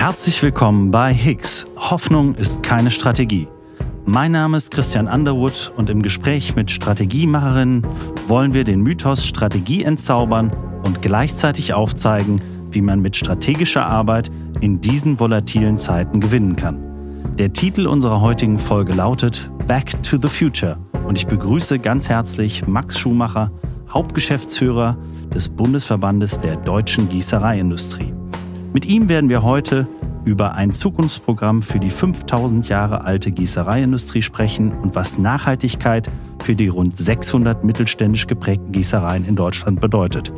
Herzlich willkommen bei Higgs. Hoffnung ist keine Strategie. Mein Name ist Christian Underwood und im Gespräch mit Strategiemacherinnen wollen wir den Mythos Strategie entzaubern und gleichzeitig aufzeigen, wie man mit strategischer Arbeit in diesen volatilen Zeiten gewinnen kann. Der Titel unserer heutigen Folge lautet Back to the Future und ich begrüße ganz herzlich Max Schumacher, Hauptgeschäftsführer des Bundesverbandes der deutschen Gießereiindustrie. Mit ihm werden wir heute über ein Zukunftsprogramm für die 5000 Jahre alte Gießereiindustrie sprechen und was Nachhaltigkeit für die rund 600 mittelständisch geprägten Gießereien in Deutschland bedeutet.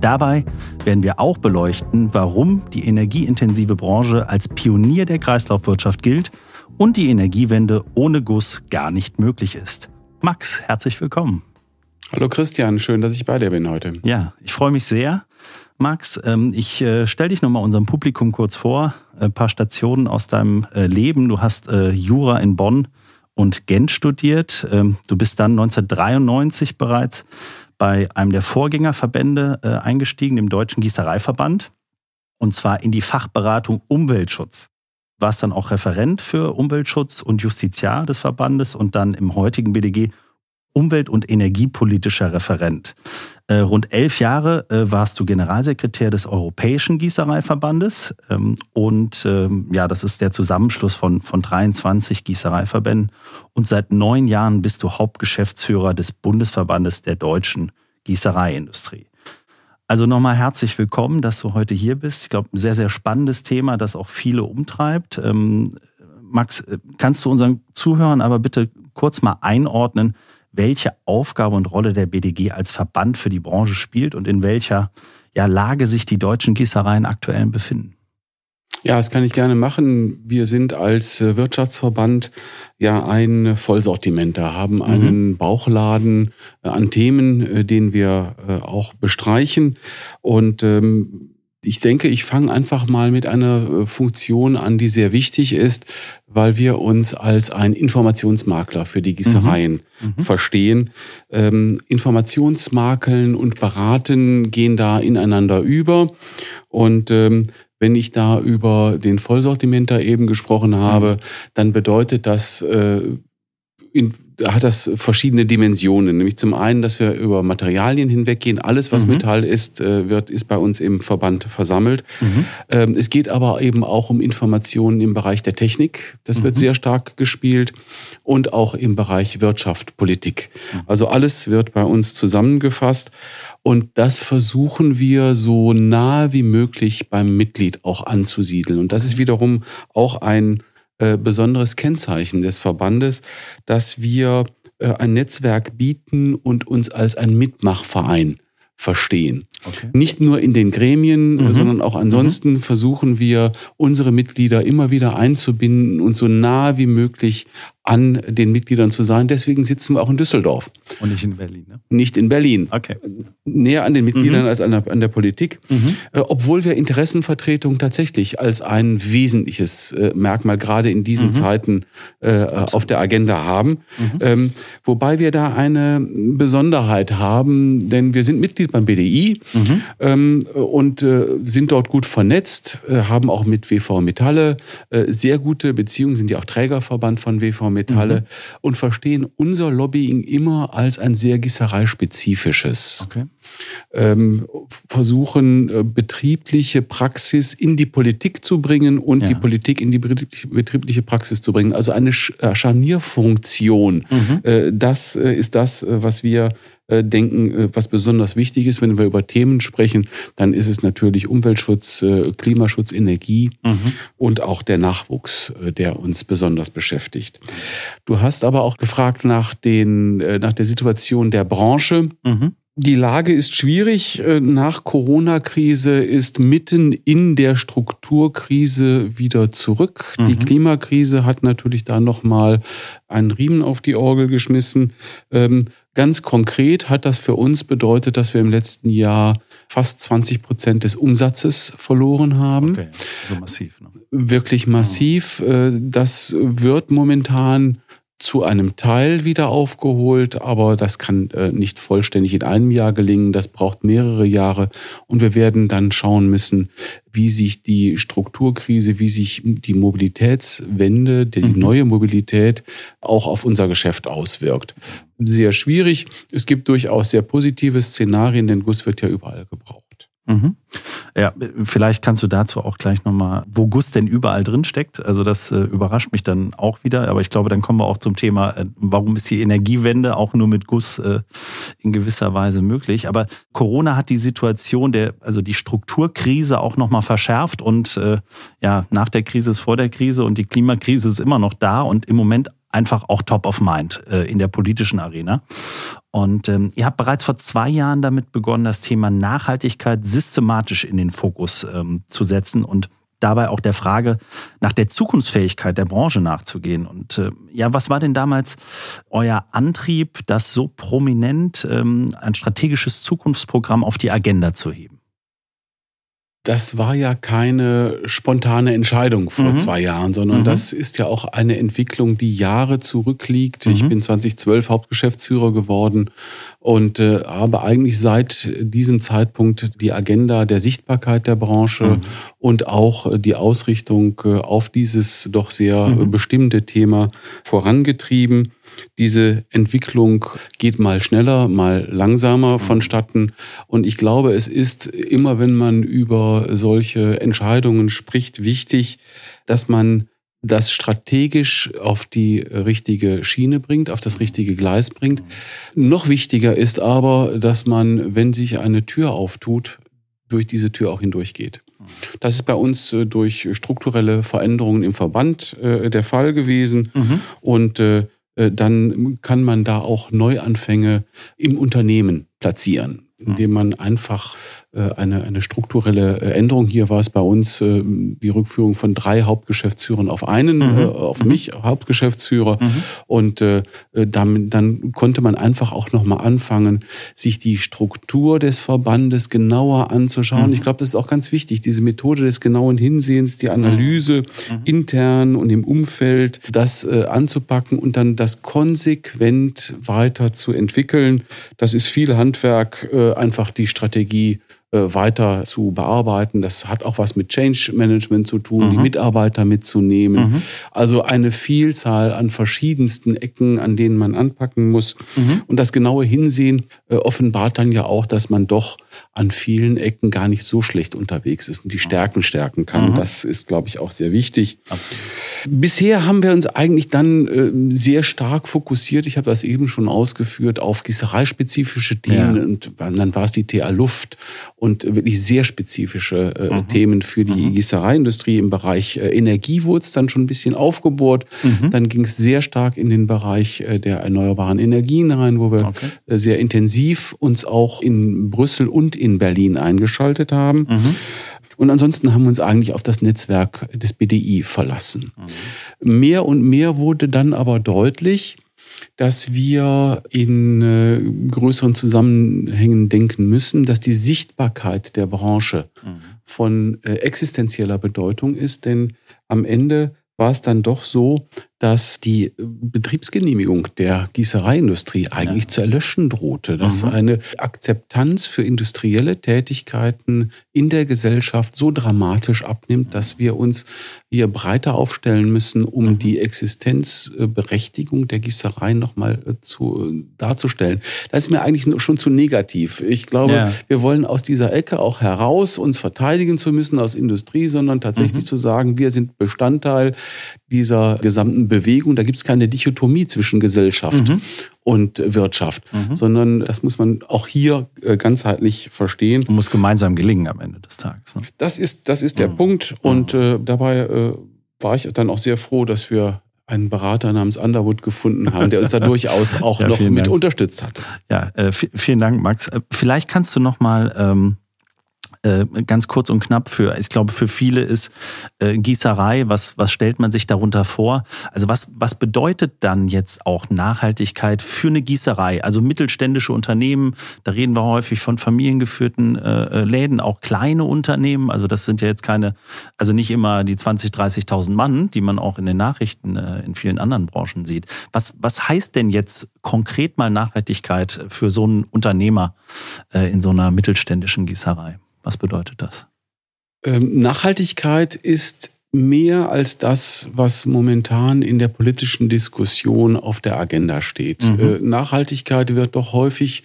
Dabei werden wir auch beleuchten, warum die energieintensive Branche als Pionier der Kreislaufwirtschaft gilt und die Energiewende ohne Guss gar nicht möglich ist. Max, herzlich willkommen. Hallo Christian, schön, dass ich bei dir bin heute. Ja, ich freue mich sehr. Max, ähm, ich äh, stelle dich nochmal unserem Publikum kurz vor. Ein paar Stationen aus deinem äh, Leben. Du hast äh, Jura in Bonn und Gent studiert. Ähm, du bist dann 1993 bereits bei einem der Vorgängerverbände eingestiegen, dem Deutschen Gießereiverband. Und zwar in die Fachberatung Umweltschutz. Warst dann auch Referent für Umweltschutz und Justiziar des Verbandes und dann im heutigen BDG Umwelt- und energiepolitischer Referent. Äh, rund elf Jahre äh, warst du Generalsekretär des Europäischen Gießereiverbandes ähm, und ähm, ja, das ist der Zusammenschluss von, von 23 Gießereiverbänden und seit neun Jahren bist du Hauptgeschäftsführer des Bundesverbandes der deutschen Gießereiindustrie. Also nochmal herzlich willkommen, dass du heute hier bist. Ich glaube, ein sehr, sehr spannendes Thema, das auch viele umtreibt. Ähm, Max, äh, kannst du unseren Zuhörern aber bitte kurz mal einordnen, welche Aufgabe und Rolle der BDG als Verband für die Branche spielt und in welcher ja, Lage sich die deutschen Gießereien aktuell befinden. Ja, das kann ich gerne machen. Wir sind als äh, Wirtschaftsverband ja ein Vollsortimenter, haben einen mhm. Bauchladen äh, an Themen, äh, den wir auch bestreichen. Und ähm, ich denke, ich fange einfach mal mit einer Funktion an, die sehr wichtig ist, weil wir uns als ein Informationsmakler für die Gießereien mhm. mhm. verstehen. Ähm, Informationsmakeln und Beraten gehen da ineinander über. Und ähm, wenn ich da über den Vollsortimenter eben gesprochen habe, mhm. dann bedeutet das äh, in, hat das verschiedene Dimensionen. Nämlich zum einen, dass wir über Materialien hinweggehen. Alles, was mhm. Metall ist, äh, wird, ist bei uns im Verband versammelt. Mhm. Ähm, es geht aber eben auch um Informationen im Bereich der Technik. Das mhm. wird sehr stark gespielt. Und auch im Bereich Wirtschaft, Politik. Mhm. Also alles wird bei uns zusammengefasst. Und das versuchen wir so nah wie möglich beim Mitglied auch anzusiedeln. Und das ist wiederum auch ein äh, besonderes Kennzeichen des Verbandes, dass wir äh, ein Netzwerk bieten und uns als ein Mitmachverein verstehen. Okay. Nicht nur in den Gremien, mhm. sondern auch ansonsten mhm. versuchen wir, unsere Mitglieder immer wieder einzubinden und so nah wie möglich an den Mitgliedern zu sein. Deswegen sitzen wir auch in Düsseldorf. Und nicht in Berlin, ne? Nicht in Berlin. Okay. Näher an den Mitgliedern mhm. als an der, an der Politik. Mhm. Äh, obwohl wir Interessenvertretung tatsächlich als ein wesentliches äh, Merkmal gerade in diesen mhm. Zeiten äh, auf der Agenda haben. Mhm. Ähm, wobei wir da eine Besonderheit haben, denn wir sind Mitglied beim BDI mhm. ähm, und äh, sind dort gut vernetzt, äh, haben auch mit WV Metalle äh, sehr gute Beziehungen, sind ja auch Trägerverband von WV Metalle mhm. und verstehen unser Lobbying immer als ein sehr gissereispezifisches. Okay. Ähm, versuchen äh, betriebliche Praxis in die Politik zu bringen und ja. die Politik in die betriebliche Praxis zu bringen. Also eine äh, Scharnierfunktion. Mhm. Äh, das äh, ist das, was wir äh, denken, äh, was besonders wichtig ist. Wenn wir über Themen sprechen, dann ist es natürlich Umweltschutz, äh, Klimaschutz, Energie mhm. und auch der Nachwuchs, der uns besonders beschäftigt. Du hast aber auch gefragt nach, den, nach der Situation der Branche. Mhm. Die Lage ist schwierig. Nach Corona-Krise ist mitten in der Strukturkrise wieder zurück. Mhm. Die Klimakrise hat natürlich da nochmal einen Riemen auf die Orgel geschmissen. Ähm, Ganz konkret hat das für uns bedeutet, dass wir im letzten Jahr fast 20 Prozent des Umsatzes verloren haben. Okay, also massiv. Ne? Wirklich massiv. Ja. Äh, das wird momentan zu einem Teil wieder aufgeholt, aber das kann äh, nicht vollständig in einem Jahr gelingen. Das braucht mehrere Jahre und wir werden dann schauen müssen, wie sich die Strukturkrise, wie sich die Mobilitätswende, die mhm. neue Mobilität auch auf unser Geschäft auswirkt. Sehr schwierig. Es gibt durchaus sehr positive Szenarien, denn Guss wird ja überall gebraucht. Mhm. Ja, vielleicht kannst du dazu auch gleich nochmal, wo Guss denn überall drin steckt. Also das äh, überrascht mich dann auch wieder. Aber ich glaube, dann kommen wir auch zum Thema, äh, warum ist die Energiewende auch nur mit Guss äh, in gewisser Weise möglich. Aber Corona hat die Situation der, also die Strukturkrise auch nochmal verschärft und äh, ja, nach der Krise ist vor der Krise und die Klimakrise ist immer noch da und im Moment einfach auch top of mind äh, in der politischen Arena. Und ähm, ihr habt bereits vor zwei Jahren damit begonnen, das Thema Nachhaltigkeit systematisch in den Fokus ähm, zu setzen und dabei auch der Frage nach der Zukunftsfähigkeit der Branche nachzugehen. Und äh, ja, was war denn damals euer Antrieb, das so prominent ähm, ein strategisches Zukunftsprogramm auf die Agenda zu heben? Das war ja keine spontane Entscheidung vor mhm. zwei Jahren, sondern mhm. das ist ja auch eine Entwicklung, die Jahre zurückliegt. Mhm. Ich bin 2012 Hauptgeschäftsführer geworden und äh, habe eigentlich seit diesem Zeitpunkt die Agenda der Sichtbarkeit der Branche mhm. und auch die Ausrichtung äh, auf dieses doch sehr mhm. bestimmte Thema vorangetrieben. Diese Entwicklung geht mal schneller, mal langsamer mhm. vonstatten. Und ich glaube, es ist immer, wenn man über solche Entscheidungen spricht, wichtig, dass man das strategisch auf die richtige Schiene bringt, auf das richtige Gleis bringt. Mhm. Noch wichtiger ist aber, dass man, wenn sich eine Tür auftut, durch diese Tür auch hindurchgeht. Mhm. Das ist bei uns äh, durch strukturelle Veränderungen im Verband äh, der Fall gewesen. Mhm. Und äh, dann kann man da auch Neuanfänge im Unternehmen platzieren, indem man einfach äh, eine, eine strukturelle äh, Änderung. Hier war es bei uns äh, die Rückführung von drei Hauptgeschäftsführern auf einen, mhm. auf mhm. mich, Hauptgeschäftsführer. Mhm. Und dann, dann konnte man einfach auch nochmal anfangen, sich die Struktur des Verbandes genauer anzuschauen. Mhm. Ich glaube, das ist auch ganz wichtig, diese Methode des genauen Hinsehens, die Analyse mhm. mhm. intern und im Umfeld, das anzupacken und dann das konsequent weiter zu entwickeln. Das ist viel Handwerk, einfach die Strategie äh, weiter zu bearbeiten. Das hat auch was mit Change Management zu tun, mhm. die Mitarbeiter mitzunehmen. Mhm. Also eine Vielzahl an verschiedensten Ecken, an denen man anpacken muss. Mhm. Und das genaue Hinsehen äh, offenbart dann ja auch, dass man doch an vielen Ecken gar nicht so schlecht unterwegs ist und die Stärken stärken kann. Mhm. Das ist, glaube ich, auch sehr wichtig. Absolut. Bisher haben wir uns eigentlich dann äh, sehr stark fokussiert, ich habe das eben schon ausgeführt, auf gießereispezifische Themen ja. und dann war es die TA Luft und wirklich sehr spezifische äh, mhm. Themen für die mhm. Gießereiindustrie. Im Bereich äh, Energie wurde es dann schon ein bisschen aufgebohrt. Mhm. Dann ging es sehr stark in den Bereich äh, der erneuerbaren Energien rein, wo wir okay. Äh, sehr intensiv uns auch in Brüssel und in Berlin eingeschaltet haben. Mhm. Und ansonsten haben wir uns eigentlich auf das Netzwerk des BDI verlassen. Mhm. Mehr und mehr wurde dann aber deutlich, dass wir in äh, größeren Zusammenhängen denken müssen, dass die Sichtbarkeit der Branche mhm. von äh, existenzieller Bedeutung ist, denn am Ende war es dann doch so, dass die äh, Betriebsgenehmigung der Gießereiindustrie eigentlich ja. zu erlöschen drohte, dass mhm. eine Akzeptanz für industrielle Tätigkeiten in der Gesellschaft so dramatisch abnimmt, dass wir uns hier breiter aufstellen müssen, um mhm. die Existenzberechtigung der Gießerei nochmal äh, zu, darzustellen. Das ist mir eigentlich schon zu negativ. Ich glaube, ja. wir wollen aus dieser Ecke auch heraus, uns verteidigen zu müssen aus Industrie, sondern tatsächlich mhm. zu sagen, wir sind Bestandteil dieser gesamten Bewegung. Da gibt es keine Dichotomie zwischen Gesellschaft mhm. und Wirtschaft, mhm. sondern das muss man auch hier äh, ganzheitlich verstehen. Und muss gemeinsam gelingen am Ende des Tages. Ne? Das ist, das ist der mhm. Punkt. Und äh, dabei äh, war ich dann auch sehr froh, dass wir einen Berater namens Underwood gefunden haben, der uns da durchaus auch ja, noch mit Dank. unterstützt hat. Ja, äh, vielen Dank, Max. Äh, vielleicht kannst du noch mal ähm, Äh, ganz kurz und knapp für, ich glaube, für viele ist äh, Gießerei, was, was stellt man sich darunter vor? Also was, was bedeutet dann jetzt auch Nachhaltigkeit für eine Gießerei? Also mittelständische Unternehmen, da reden wir häufig von familiengeführten äh, äh Läden, auch kleine Unternehmen. Also das sind ja jetzt keine, also nicht immer die 20, 30.000 Mann, die man auch in den Nachrichten äh, in vielen anderen Branchen sieht. Was, was heißt denn jetzt konkret mal Nachhaltigkeit für so einen Unternehmer äh, in so einer mittelständischen Gießerei? Was bedeutet das? Ähm, Nachhaltigkeit ist mehr als das, was momentan in der politischen Diskussion auf der Agenda steht. Mhm. Äh, Nachhaltigkeit wird doch häufig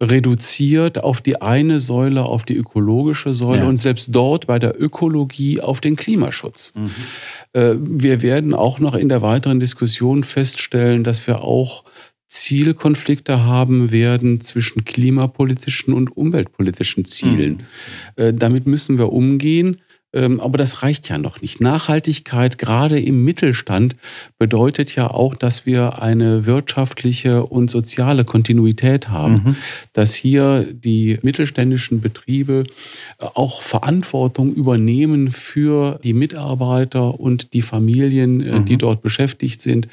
reduziert auf die eine Säule, auf die ökologische Säule ja. und selbst dort bei der Ökologie auf den Klimaschutz. Mhm. Äh, wir werden auch noch in der weiteren Diskussion feststellen, dass wir auch Zielkonflikte haben werden zwischen klimapolitischen und umweltpolitischen Zielen. Mhm. Äh, damit müssen wir umgehen. Ähm, aber das reicht ja noch nicht. Nachhaltigkeit, gerade im Mittelstand, bedeutet ja auch, dass wir eine wirtschaftliche und soziale Kontinuität haben. Mhm. Dass hier die mittelständischen Betriebe äh, auch Verantwortung übernehmen für die Mitarbeiter und die Familien, äh, mhm. die dort beschäftigt sind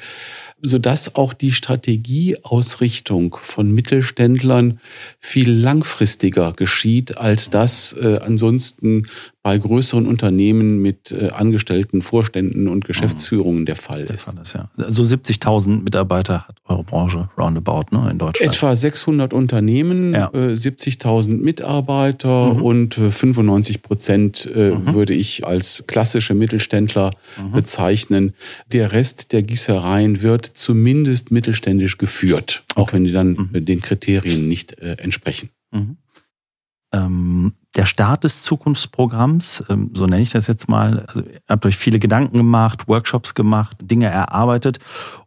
sodass auch die Strategieausrichtung von Mittelständlern viel langfristiger geschieht, als das äh, ansonsten bei größeren Unternehmen mit äh, Angestellten, Vorständen und Geschäftsführungen der Fall ist. Der ja. So 70.000 Mitarbeiter hat eure Branche roundabout ne, in Deutschland. Etwa 600 Unternehmen, ja. äh, 70.000 Mitarbeiter mhm. und 95 äh, Prozent äh, mhm. würde ich als klassische Mittelständler mhm. bezeichnen. Der Rest der Gießereien wird zumindest mittelständisch geführt, okay. auch wenn die dann mhm. den Kriterien nicht äh, entsprechen. Mhm. Ähm, der Start des Zukunftsprogramms, ähm, so nenne ich das jetzt mal, also habt euch viele Gedanken gemacht, Workshops gemacht, Dinge erarbeitet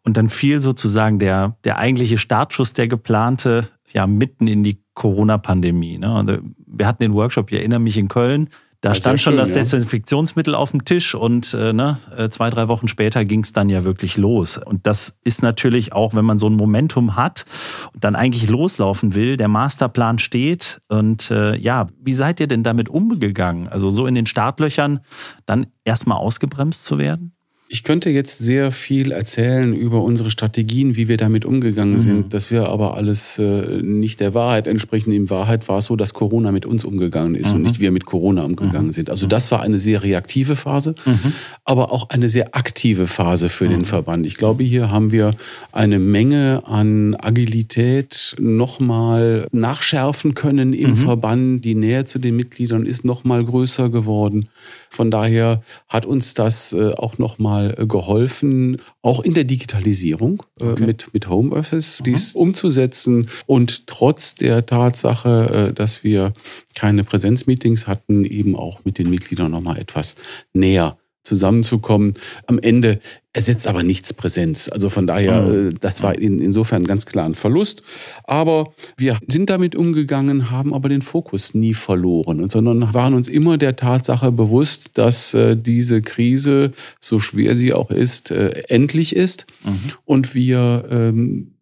und dann fiel sozusagen der, der eigentliche Startschuss, der geplante, ja, mitten in die Corona-Pandemie. Ne? Also wir hatten den Workshop, ich erinnere mich in Köln, da das stand schon schön, das Desinfektionsmittel auf dem Tisch und äh, ne, äh, zwei, drei Wochen später ging es dann ja wirklich los. Und das ist natürlich auch, wenn man so ein Momentum hat und dann eigentlich loslaufen will, der Masterplan steht. Und äh, ja, wie seid ihr denn damit umgegangen? Also so in den Startlöchern dann erstmal ausgebremst zu werden? Ich könnte jetzt sehr viel erzählen über unsere Strategien, wie wir damit umgegangen mhm. sind. Das wir aber alles äh, nicht der Wahrheit entsprechen. In Wahrheit war es so, dass Corona mit uns umgegangen ist mhm. und nicht wir mit Corona umgegangen mhm. sind. Also das war eine sehr reaktive Phase, mhm. aber auch eine sehr aktive Phase für den mhm. Verband. Ich glaube, hier haben wir eine Menge an Agilität nochmal nachschärfen können im mhm. Verband. Die Nähe zu den Mitgliedern ist nochmal größer geworden. Von daher hat uns das äh, auch nochmal äh, geholfen, auch in der Digitalisierung äh, okay. mit, mit Homeoffice, dies umzusetzen. Und trotz der Tatsache, dass wir keine Präsenzmeetings hatten, eben auch mit den Mitgliedern nochmal etwas näher zusammenzukommen. Am Ende ersetzt aber nichts Präsenz. Also von daher, mhm. Äh, das war in, insofern ganz klar ein Verlust. Aber wir sind damit umgegangen, haben aber den Fokus nie verloren, sondern waren uns immer der Tatsache bewusst, dass äh, diese Krise, so schwer sie auch ist, äh, endlich ist mhm. und wir ähm,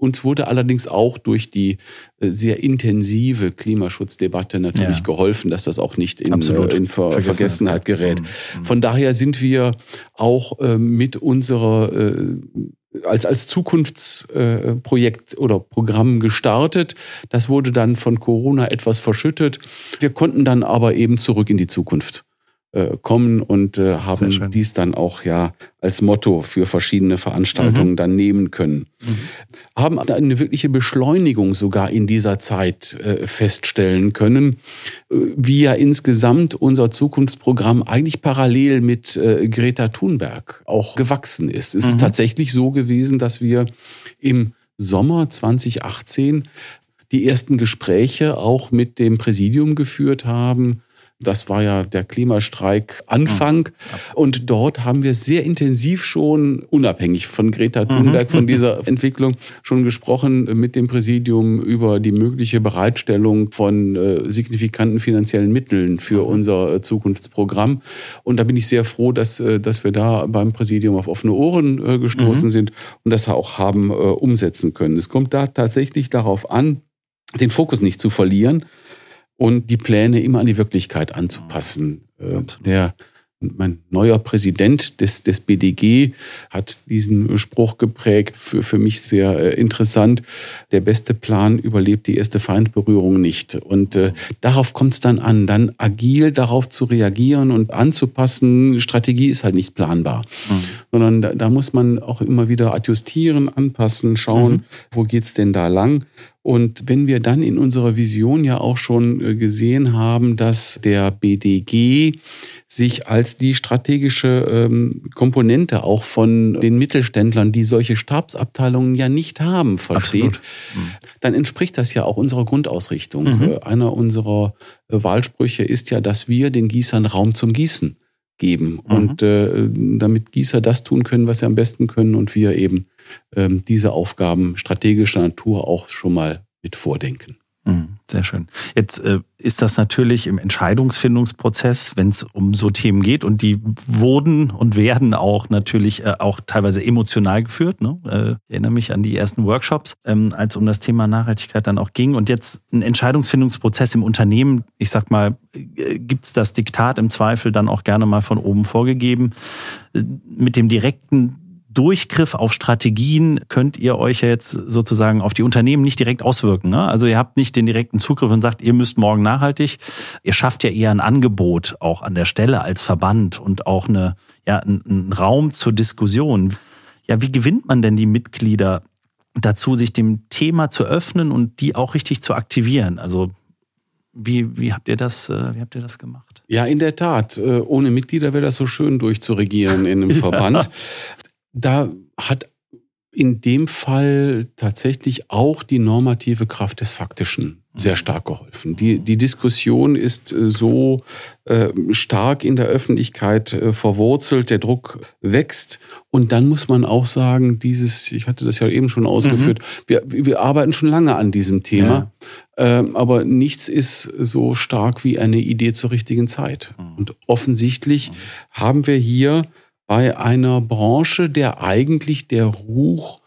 uns wurde allerdings auch durch die äh, sehr intensive Klimaschutzdebatte natürlich ja. geholfen, dass das auch nicht in, äh, in Ver Vergessenheit, Vergessenheit gerät. Mhm. mhm. Von daher sind wir auch äh, mit unserer als, als Zukunftsprojekt oder Programm gestartet. Das wurde dann von Corona etwas verschüttet. Wir konnten dann aber eben zurück in die Zukunft äh, kommen und äh, haben dies dann auch ja als Motto für verschiedene Veranstaltungen mhm. dann nehmen können. Mhm. Haben eine wirkliche Beschleunigung sogar in dieser Zeit äh, feststellen können, äh, wie ja insgesamt unser Zukunftsprogramm eigentlich parallel mit äh, Greta Thunberg auch gewachsen ist. Es mhm. ist tatsächlich so gewesen, dass wir im Sommer 2018 die ersten Gespräche auch mit dem Präsidium geführt haben, das war ja der Klimastreik Anfang. Mhm. Und dort haben wir sehr intensiv schon, unabhängig von Greta Thunberg, mhm. von dieser Entwicklung, schon gesprochen mit dem Präsidium über die mögliche Bereitstellung von äh, signifikanten finanziellen Mitteln für mhm. unser äh, Zukunftsprogramm. Und da bin ich sehr froh, dass, äh, dass wir da beim Präsidium auf offene Ohren äh, gestoßen mhm. sind und das auch haben äh, umsetzen können. Es kommt da tatsächlich darauf an, den Fokus nicht zu verlieren und die Pläne immer an die Wirklichkeit anzupassen. Äh, der mein neuer Präsident des, des BDG hat diesen Spruch geprägt, für, für mich sehr äh, interessant. Der beste Plan überlebt die erste Feindberührung nicht. Und äh, darauf kommt es dann an, dann agil darauf zu reagieren und anzupassen. Strategie ist halt nicht planbar, mhm. sondern da, da, muss man auch immer wieder adjustieren, anpassen, schauen, mhm. wo geht's denn da lang. Und wenn wir dann in unserer Vision ja auch schon äh, gesehen haben, dass der BDG sich als die strategische ähm, Komponente auch von den Mittelständlern, die solche Stabsabteilungen ja nicht haben, versteht, mhm. dann entspricht das ja auch unserer Grundausrichtung. Mhm. Äh, einer unserer äh, Wahlsprüche ist ja, dass wir den Gießern Raum zum Gießen geben mhm. und äh, damit Gießer das tun können, was sie am besten können und wir eben ähm, diese Aufgaben strategischer Natur auch schon mal mit vordenken. Mhm, sehr schön. Jetzt äh, ist das natürlich im Entscheidungsfindungsprozess, wenn es um so Themen geht und die wurden und werden auch natürlich äh, auch teilweise emotional geführt. Ne? Äh, ich erinnere mich an die ersten Workshops, ähm, als um das Thema Nachhaltigkeit dann auch ging. Und jetzt ein Entscheidungsfindungsprozess im Unternehmen, ich sag mal, äh, gibt es das Diktat im Zweifel dann auch gerne mal von oben vorgegeben. Äh, mit dem direkten Durchgriff auf Strategien könnt ihr euch ja jetzt sozusagen auf die Unternehmen nicht direkt auswirken. Ne? Also ihr habt nicht den direkten Zugriff und sagt, ihr müsst morgen nachhaltig. Ihr schafft ja eher ein Angebot auch an der Stelle als Verband und auch eine, ja, einen Raum zur Diskussion. Ja, wie gewinnt man denn die Mitglieder dazu, sich dem Thema zu öffnen und die auch richtig zu aktivieren? Also wie, wie habt ihr das, äh, wie habt ihr das gemacht? Ja, in der Tat. Äh, ohne Mitglieder wäre das so schön durchzuregieren in einem Verband. Da hat in dem Fall tatsächlich auch die normative Kraft des Faktischen sehr stark geholfen. Die, die Diskussion ist äh, so äh, stark in der Öffentlichkeit äh, verwurzelt, der Druck wächst. Und dann muss man auch sagen, dieses, ich hatte das ja eben schon ausgeführt, mhm. wir, wir arbeiten schon lange an diesem Thema, ja. äh, aber nichts ist so stark wie eine Idee zur richtigen Zeit. Mhm. Und offensichtlich mhm. haben wir hier bei einer Branche, der eigentlich der Ruch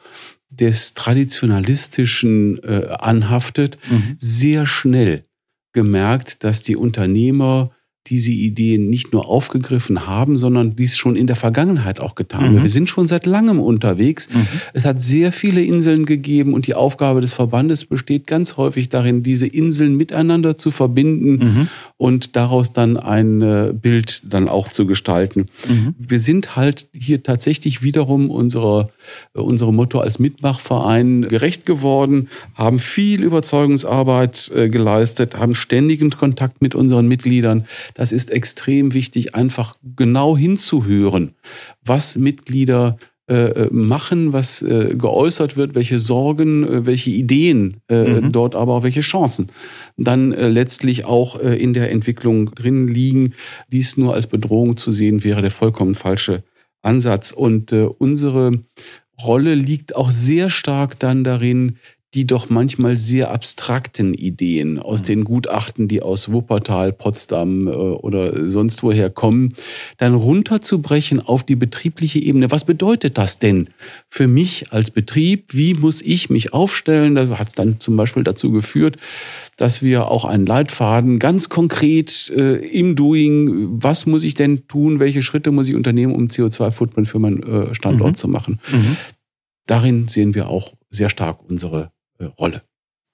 des Traditionalistischen äh, anhaftet, mhm. sehr schnell gemerkt, dass die Unternehmer diese Ideen nicht nur aufgegriffen haben, sondern dies schon in der Vergangenheit auch getan haben. Mhm. Wir sind schon seit langem unterwegs. Mhm. Es hat sehr viele Inseln gegeben und die Aufgabe des Verbandes besteht ganz häufig darin, diese Inseln miteinander zu verbinden mhm. und daraus dann ein äh, Bild dann auch zu gestalten. Mhm. Wir sind halt hier tatsächlich wiederum unserer, äh, unserem Motto als Mitmachverein gerecht geworden, haben viel Überzeugungsarbeit äh, geleistet, haben ständigen Kontakt mit unseren Mitgliedern. Das ist extrem wichtig, einfach genau hinzuhören, was Mitglieder äh, äh, machen, was äh, geäußert wird, welche Sorgen, welche Ideen mhm. dort aber auch welche Chancen dann letztlich auch in der Entwicklung drin liegen. Dies nur als Bedrohung zu sehen, wäre der vollkommen falsche Ansatz. Und unsere Rolle liegt auch sehr stark dann darin, die doch manchmal sehr abstrakten Ideen aus mhm. den Gutachten, die aus Wuppertal, Potsdam äh, oder sonst woher kommen, dann runterzubrechen auf die betriebliche Ebene. Was bedeutet das denn für mich als Betrieb? Wie muss ich mich aufstellen? Das hat dann zum Beispiel dazu geführt, dass wir auch einen Leitfaden ganz konkret äh, im Doing, was muss ich denn tun, welche Schritte muss ich unternehmen, um CO2-Footprint für meinen äh, Standort mhm. zu machen. Mhm. Darin sehen wir auch sehr stark unsere Rolle.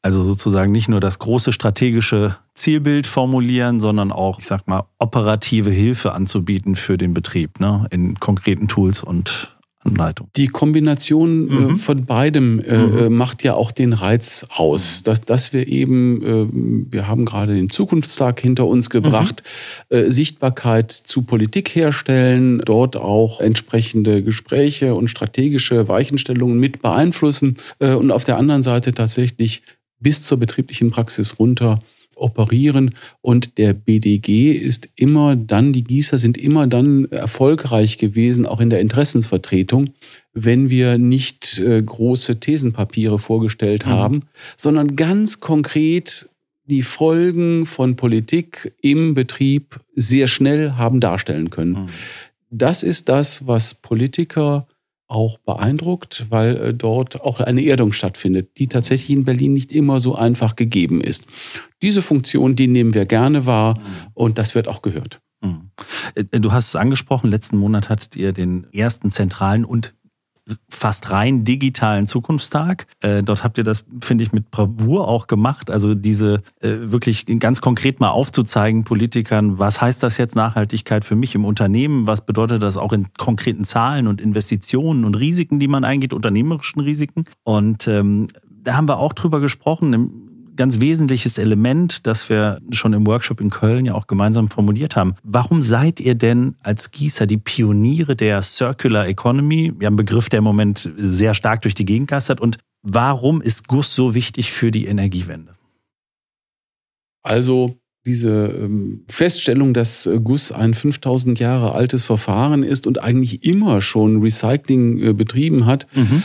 Also sozusagen nicht nur das große strategische Zielbild formulieren, sondern auch, ich sag mal, operative Hilfe anzubieten für den Betrieb, ne, in konkreten Tools und Anleitung. Die Kombination äh, mhm. äh, von beidem äh, mhm. Äh, macht ja auch den Reiz aus, dass, dass wir eben, äh, wir haben gerade den Zukunftstag hinter uns gebracht, mhm. Äh, Sichtbarkeit zu Politik herstellen, dort auch entsprechende Gespräche und strategische Weichenstellungen mit beeinflussen und auf der anderen Seite tatsächlich bis zur betrieblichen Praxis runter operieren. Und der BDG ist immer dann, die Gießer sind immer dann erfolgreich gewesen, auch in der Interessensvertretung, wenn wir nicht äh, große Thesenpapiere vorgestellt mhm. haben, sondern ganz konkret die Folgen von Politik im Betrieb sehr schnell haben darstellen können. Mhm. Das ist das, was Politiker auch beeindruckt, weil äh, dort auch eine Erdung stattfindet, die tatsächlich in Berlin nicht immer so einfach gegeben ist. Diese Funktion, die nehmen wir gerne wahr mhm. und das wird auch gehört. Mhm. Du hast es angesprochen, letzten Monat hattet ihr den ersten zentralen und fast rein digitalen Zukunftstag. Äh, dort habt ihr das, finde ich, mit Bravour auch gemacht. Also diese äh, wirklich ganz konkret mal aufzuzeigen, Politikern, was heißt das jetzt Nachhaltigkeit für mich im Unternehmen? Was bedeutet das auch in konkreten Zahlen und Investitionen und Risiken, die man eingeht, unternehmerischen Risiken? Und ähm, da haben wir auch drüber gesprochen ganz wesentliches Element, das wir schon im Workshop in Köln ja auch gemeinsam formuliert haben. Warum seid ihr denn als Gießer die Pioniere der Circular Economy? Wir haben einen Begriff, der im Moment sehr stark durch die Gegend geistert. Und warum ist Guss so wichtig für die Energiewende? Also diese ähm, Feststellung, dass äh, Guss ein 5000 Jahre altes Verfahren ist und eigentlich immer schon Recycling äh, betrieben hat, mhm.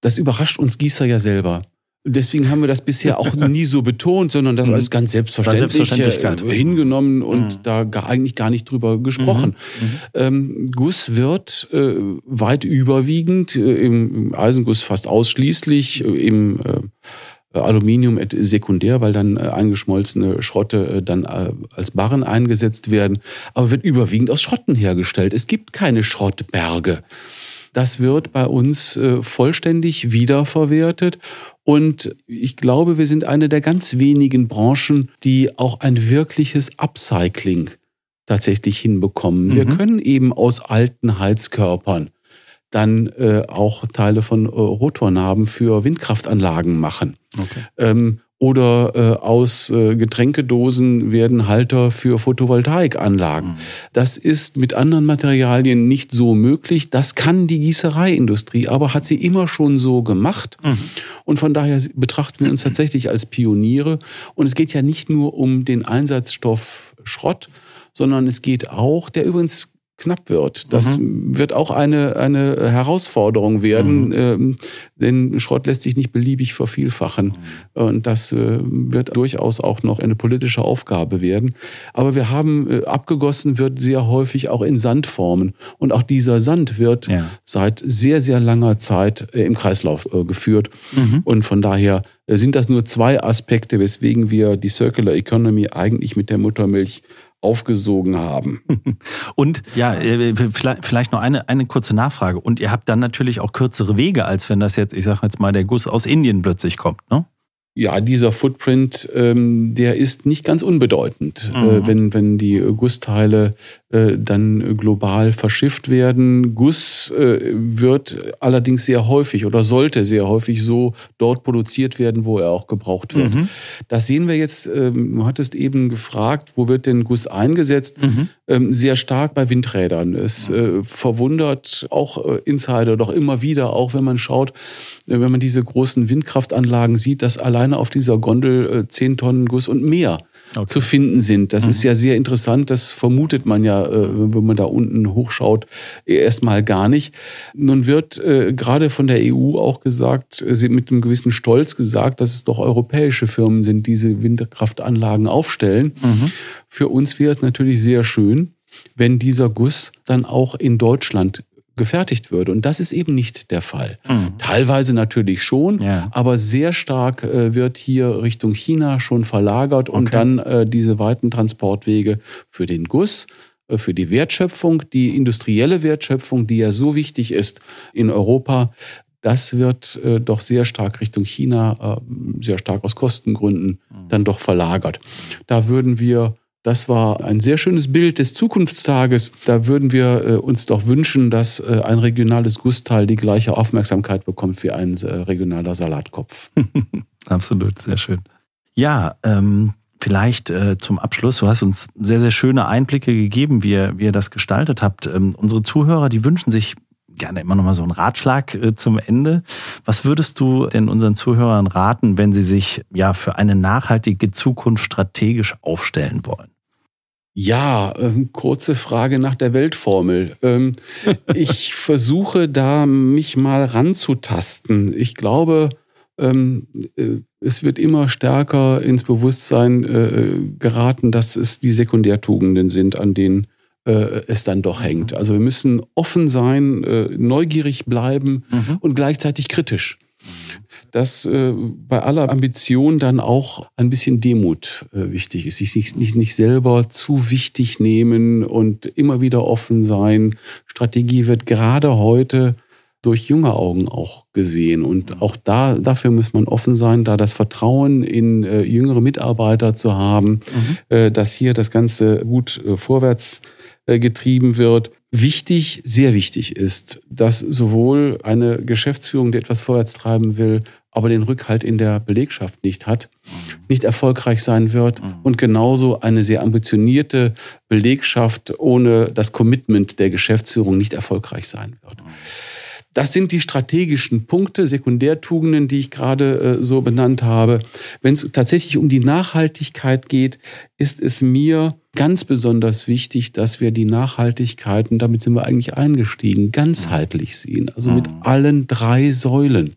das überrascht uns Gießer ja selber. Deswegen haben wir das bisher auch nie so betont, sondern das mhm. als ganz selbstverständlich äh, hingenommen und mhm. da gar, eigentlich gar nicht drüber gesprochen. Mhm. mhm. Ähm, Guss wird äh, weit überwiegend, äh, im, Eisenguss fast ausschließlich, äh, im äh, Aluminium sekundär, weil dann äh, eingeschmolzene Schrotte dann als Barren eingesetzt werden, aber wird überwiegend aus Schrotten hergestellt. Es gibt keine Schrottberge. Das wird bei uns vollständig wiederverwertet. Und ich glaube, wir sind eine der ganz wenigen Branchen, die auch ein wirkliches Upcycling tatsächlich hinbekommen. Mhm. Wir können eben aus alten Heizkörpern dann äh, auch Teile von äh, Rotornaben für Windkraftanlagen machen. Okay. Ähm, oder äh, aus äh, Getränkedosen werden Halter für Photovoltaikanlagen. Mhm. Das ist mit anderen Materialien nicht so möglich. Das kann die Gießereiindustrie, aber hat sie immer schon so gemacht. Mhm. Und von daher betrachten wir uns tatsächlich als Pioniere. Und es geht ja nicht nur um den Einsatzstoff Schrott, sondern es geht auch, der übrigens knapp wird. Das mhm. wird auch eine, eine Herausforderung werden, mhm. ähm, denn Schrott lässt sich nicht beliebig vervielfachen. Mhm. Und das äh, wird durchaus auch noch eine politische Aufgabe werden. Aber wir haben äh, abgegossen wird sehr häufig auch in Sandformen. Und auch dieser Sand wird ja. seit sehr, sehr langer Zeit äh, im Kreislauf äh, geführt. Mhm. Und von daher äh, sind das nur zwei Aspekte, weswegen wir die Circular Economy eigentlich mit der Muttermilch aufgesogen haben. Und ja, äh, vielleicht noch eine, eine kurze Nachfrage. Und ihr habt dann natürlich auch kürzere Wege, als wenn das jetzt, ich sage jetzt mal, der Guss aus Indien plötzlich kommt, ne? Ja, dieser Footprint, ähm, der ist nicht ganz unbedeutend, äh, mhm. äh, wenn, wenn die Gussteile äh, dann global verschifft werden. Guss äh, wird allerdings sehr häufig oder sollte sehr häufig so dort produziert werden, wo er auch gebraucht wird. Mhm. Das sehen wir jetzt, ähm, du hattest eben gefragt, wo wird denn Guss eingesetzt? Mhm. Ähm, sehr stark bei Windrädern. Es äh, verwundert auch äh, Insider doch immer wieder, auch wenn man schaut, wenn man diese großen Windkraftanlagen sieht, dass alleine auf dieser Gondel äh, 10 Tonnen Guss und mehr okay. zu finden sind. Das mhm. ist ja sehr interessant. Das vermutet man ja, äh, wenn man da unten hochschaut, erstmal gar nicht. Nun wird äh, gerade von der EU auch gesagt, äh, sie mit einem gewissen Stolz gesagt, dass es doch europäische Firmen sind, die diese Windkraftanlagen aufstellen. Mhm. Für uns wäre es natürlich sehr schön, wenn dieser Guss dann auch in Deutschland gefertigt würde. Und das ist eben nicht der Fall. Mhm. Teilweise natürlich schon, ja. aber sehr stark äh, wird hier Richtung China schon verlagert okay. und dann äh, diese weiten Transportwege für den Guss äh, für die Wertschöpfung, die industrielle Wertschöpfung, die ja so wichtig ist in Europa, das wird äh, doch sehr stark Richtung China, äh, sehr stark aus Kostengründen mhm. dann doch verlagert. Da würden wir das war ein sehr schönes Bild des Zukunftstages. Da würden wir äh, uns doch wünschen, dass äh, ein regionales Gussteil die gleiche Aufmerksamkeit bekommt wie ein äh, regionaler Salatkopf. Absolut, sehr schön. Ja, ähm, vielleicht äh, zum Abschluss. Du hast uns sehr, sehr schöne Einblicke gegeben, wie ihr, wie ihr das gestaltet habt. Ähm, unsere Zuhörer, die wünschen sich gerne immer noch mal so einen Ratschlag äh, zum Ende. Was würdest du denn unseren Zuhörern raten, wenn sie sich ja für eine nachhaltige Zukunft strategisch aufstellen wollen? Ja, ähm, kurze Frage nach der Weltformel. Ähm, ich versuche da mich mal ranzutasten. Ich glaube, ähm, äh, es wird immer stärker ins Bewusstsein äh, geraten, dass es die Sekundärtugenden sind, an denen äh, es dann doch hängt. Also wir müssen offen sein, äh, neugierig bleiben mhm. und gleichzeitig kritisch. Dass äh, bei aller Ambition dann auch ein bisschen Demut äh, wichtig ist. Sich nicht, nicht, nicht selber zu wichtig nehmen und immer wieder offen sein. Strategie wird gerade heute durch junge Augen auch gesehen. Und auch da, dafür muss man offen sein, da das Vertrauen in äh, jüngere Mitarbeiter zu haben, mhm. äh, dass hier das Ganze gut äh, vorwärts äh, getrieben wird. Wichtig, sehr wichtig ist, dass sowohl eine Geschäftsführung, die etwas vorwärts treiben will, aber den Rückhalt in der Belegschaft nicht hat, nicht erfolgreich sein wird und genauso eine sehr ambitionierte Belegschaft ohne das Commitment der Geschäftsführung nicht erfolgreich sein wird. Das sind die strategischen Punkte, Sekundärtugenden, die ich gerade äh, so benannt habe. Wenn es tatsächlich um die Nachhaltigkeit geht, ist es mir ganz besonders wichtig, dass wir die Nachhaltigkeit, und damit sind wir eigentlich eingestiegen, ganzheitlich sehen. Also mit mhm. allen drei Säulen.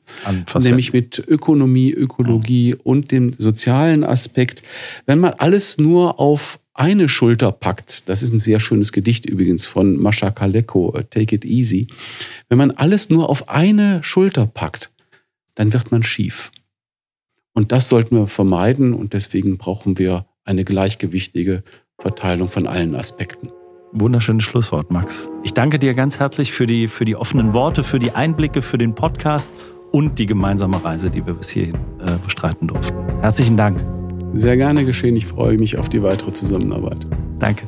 Nämlich mit Ökonomie, Ökologie mhm. und dem sozialen Aspekt. Wenn man alles nur auf eine Schulter packt, das ist ein sehr schönes Gedicht übrigens von Mascha Kaleko, Take It Easy, wenn man alles nur auf eine Schulter packt, dann wird man schief. Und das sollten wir vermeiden und deswegen brauchen wir eine gleichgewichtige Verteilung von allen Aspekten. Wunderschönes Schlusswort, Max. Ich danke dir ganz herzlich für die, für die offenen Worte, für die Einblicke, für den Podcast und die gemeinsame Reise, die wir bis hierhin äh, bestreiten durften. Herzlichen Dank. Sehr gerne geschehen. Ich freue mich auf die weitere Zusammenarbeit. Danke.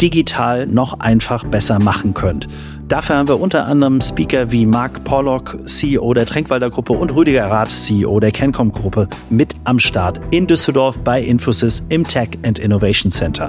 digital noch einfach besser machen könnt. Dafür haben wir unter anderem Speaker wie Mark Pollock, CEO der Tränkwalder Gruppe und Rüdiger Rath, CEO der Kencom Gruppe mit am Start in Düsseldorf bei Infosys im Tech and Innovation Center.